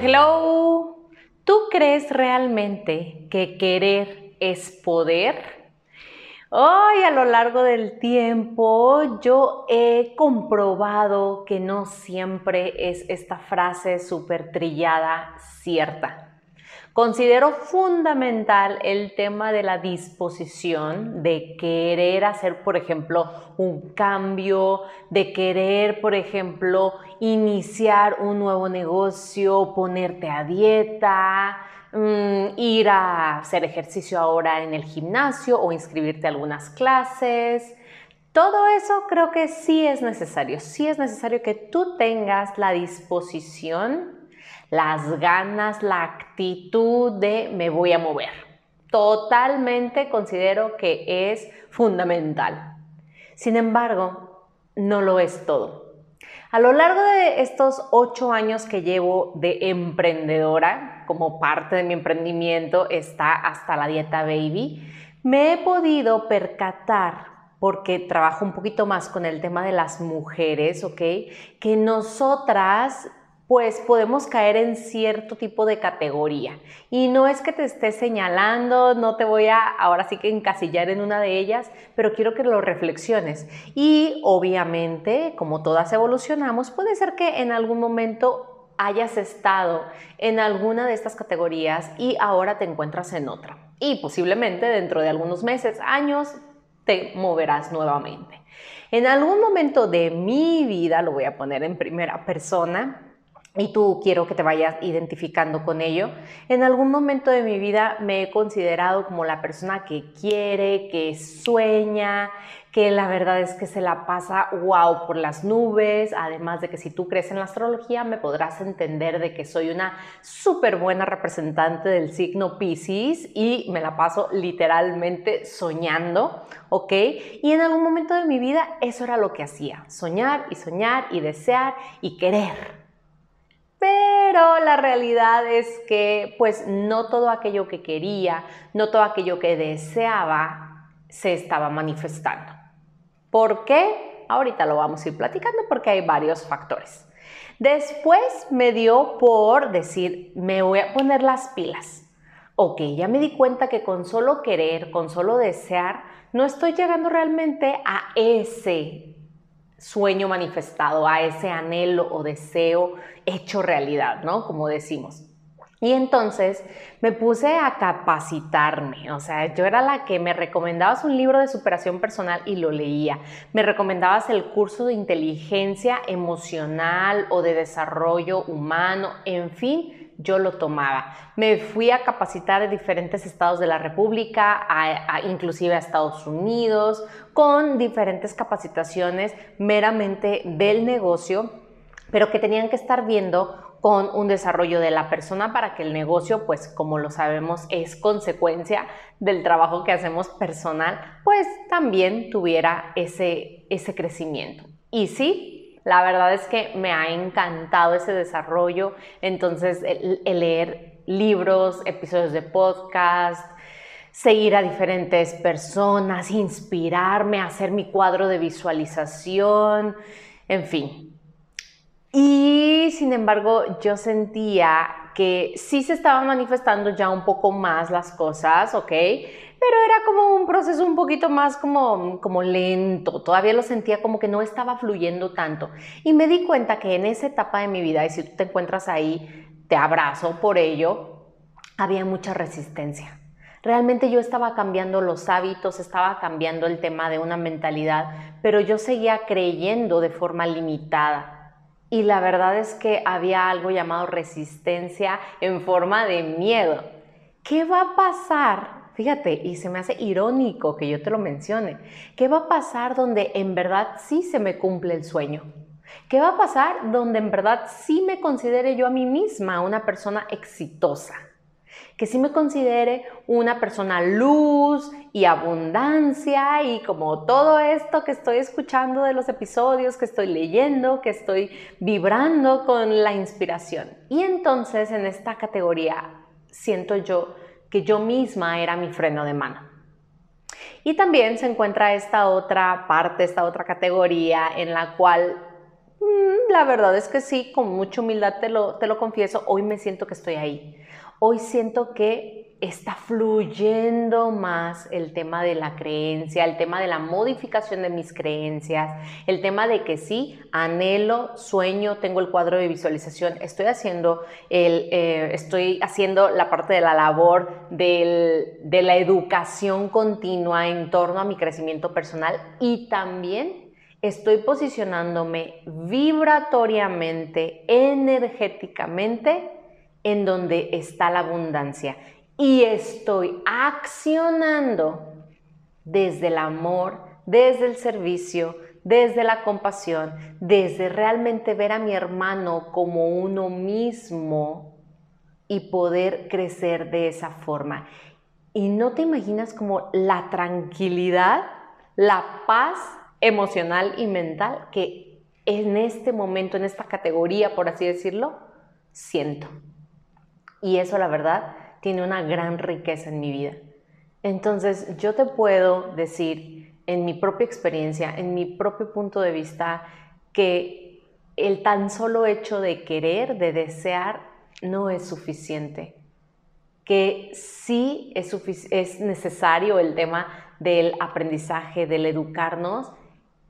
Hello. ¿Tú crees realmente que querer es poder? Hoy a lo largo del tiempo yo he comprobado que no siempre es esta frase súper trillada cierta. Considero fundamental el tema de la disposición, de querer hacer, por ejemplo, un cambio, de querer, por ejemplo, iniciar un nuevo negocio, ponerte a dieta, Mm, ir a hacer ejercicio ahora en el gimnasio o inscribirte a algunas clases. Todo eso creo que sí es necesario. Sí es necesario que tú tengas la disposición, las ganas, la actitud de me voy a mover. Totalmente considero que es fundamental. Sin embargo, no lo es todo. A lo largo de estos ocho años que llevo de emprendedora, como parte de mi emprendimiento está hasta la dieta baby, me he podido percatar porque trabajo un poquito más con el tema de las mujeres, ¿ok? Que nosotras pues podemos caer en cierto tipo de categoría. Y no es que te esté señalando, no te voy a ahora sí que encasillar en una de ellas, pero quiero que lo reflexiones. Y obviamente, como todas evolucionamos, puede ser que en algún momento hayas estado en alguna de estas categorías y ahora te encuentras en otra. Y posiblemente dentro de algunos meses, años, te moverás nuevamente. En algún momento de mi vida, lo voy a poner en primera persona, y tú quiero que te vayas identificando con ello. En algún momento de mi vida me he considerado como la persona que quiere, que sueña, que la verdad es que se la pasa wow por las nubes, además de que si tú crees en la astrología me podrás entender de que soy una súper buena representante del signo Pisces y me la paso literalmente soñando, ¿ok? Y en algún momento de mi vida eso era lo que hacía, soñar y soñar y desear y querer. Pero la realidad es que pues no todo aquello que quería, no todo aquello que deseaba se estaba manifestando. ¿Por qué? Ahorita lo vamos a ir platicando porque hay varios factores. Después me dio por decir, me voy a poner las pilas. Ok, ya me di cuenta que con solo querer, con solo desear, no estoy llegando realmente a ese sueño manifestado, a ese anhelo o deseo hecho realidad, ¿no? Como decimos. Y entonces me puse a capacitarme, o sea, yo era la que me recomendabas un libro de superación personal y lo leía, me recomendabas el curso de inteligencia emocional o de desarrollo humano, en fin, yo lo tomaba. Me fui a capacitar en diferentes estados de la República, inclusive a Estados Unidos, con diferentes capacitaciones meramente del negocio, pero que tenían que estar viendo con un desarrollo de la persona para que el negocio, pues como lo sabemos, es consecuencia del trabajo que hacemos personal, pues también tuviera ese, ese crecimiento. Y sí, la verdad es que me ha encantado ese desarrollo. Entonces, el, leer libros, episodios de podcast, seguir a diferentes personas, inspirarme, hacer mi cuadro de visualización, en fin. Y sin embargo, yo sentía que sí se estaban manifestando ya un poco más las cosas, ¿ok? Pero era como un proceso un poquito más como, como lento, todavía lo sentía como que no estaba fluyendo tanto. Y me di cuenta que en esa etapa de mi vida, y si tú te encuentras ahí, te abrazo por ello, había mucha resistencia. Realmente yo estaba cambiando los hábitos, estaba cambiando el tema de una mentalidad, pero yo seguía creyendo de forma limitada. Y la verdad es que había algo llamado resistencia en forma de miedo. ¿Qué va a pasar Fíjate, y se me hace irónico que yo te lo mencione. ¿Qué va a pasar donde en verdad sí se me cumple el sueño? ¿Qué va a pasar donde en verdad sí me considere yo a mí misma una persona exitosa? Que sí me considere una persona luz y abundancia y como todo esto que estoy escuchando de los episodios, que estoy leyendo, que estoy vibrando con la inspiración. Y entonces en esta categoría siento yo que yo misma era mi freno de mano. Y también se encuentra esta otra parte, esta otra categoría en la cual mm, la verdad es que sí, con mucha humildad te lo, te lo confieso, hoy me siento que estoy ahí. Hoy siento que está fluyendo más el tema de la creencia, el tema de la modificación de mis creencias, el tema de que sí, anhelo, sueño, tengo el cuadro de visualización, estoy haciendo, el, eh, estoy haciendo la parte de la labor de la educación continua en torno a mi crecimiento personal y también estoy posicionándome vibratoriamente, energéticamente, en donde está la abundancia y estoy accionando desde el amor, desde el servicio, desde la compasión, desde realmente ver a mi hermano como uno mismo y poder crecer de esa forma. Y no te imaginas como la tranquilidad, la paz emocional y mental que en este momento, en esta categoría, por así decirlo, siento. Y eso la verdad tiene una gran riqueza en mi vida. Entonces yo te puedo decir en mi propia experiencia, en mi propio punto de vista, que el tan solo hecho de querer, de desear, no es suficiente. Que sí es, es necesario el tema del aprendizaje, del educarnos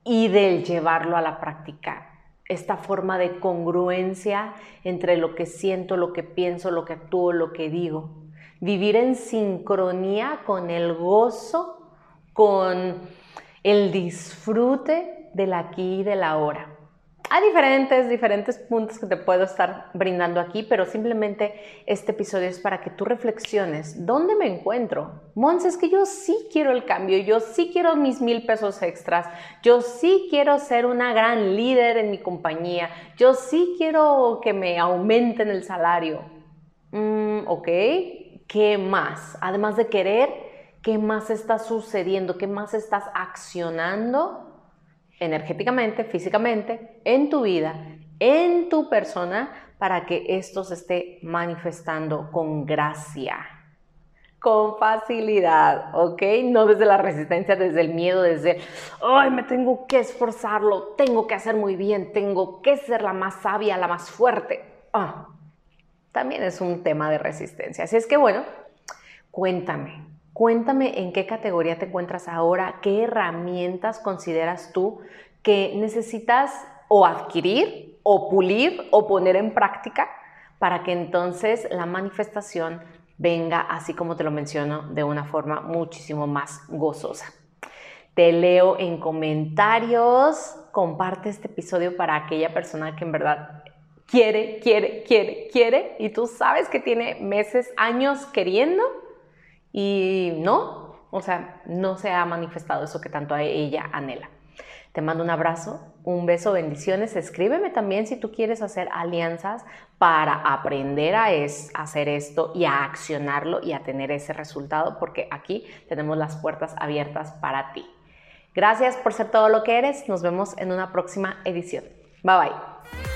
y del llevarlo a la práctica esta forma de congruencia entre lo que siento, lo que pienso, lo que actúo, lo que digo. Vivir en sincronía con el gozo, con el disfrute del aquí y del ahora. Hay diferentes, diferentes puntos que te puedo estar brindando aquí, pero simplemente este episodio es para que tú reflexiones. ¿Dónde me encuentro? Mons, es que yo sí quiero el cambio, yo sí quiero mis mil pesos extras, yo sí quiero ser una gran líder en mi compañía, yo sí quiero que me aumenten el salario. Mm, ok, ¿qué más? Además de querer, ¿qué más está sucediendo? ¿Qué más estás accionando? Energéticamente, físicamente, en tu vida, en tu persona, para que esto se esté manifestando con gracia, con facilidad, ¿ok? No desde la resistencia, desde el miedo, desde, ay, me tengo que esforzarlo, tengo que hacer muy bien, tengo que ser la más sabia, la más fuerte. Ah, también es un tema de resistencia. Así es que bueno, cuéntame, Cuéntame en qué categoría te encuentras ahora, qué herramientas consideras tú que necesitas o adquirir o pulir o poner en práctica para que entonces la manifestación venga así como te lo menciono de una forma muchísimo más gozosa. Te leo en comentarios, comparte este episodio para aquella persona que en verdad quiere, quiere, quiere, quiere y tú sabes que tiene meses, años queriendo y no, o sea, no se ha manifestado eso que tanto ella anhela. Te mando un abrazo, un beso, bendiciones. Escríbeme también si tú quieres hacer alianzas para aprender a hacer esto y a accionarlo y a tener ese resultado, porque aquí tenemos las puertas abiertas para ti. Gracias por ser todo lo que eres. Nos vemos en una próxima edición. Bye bye.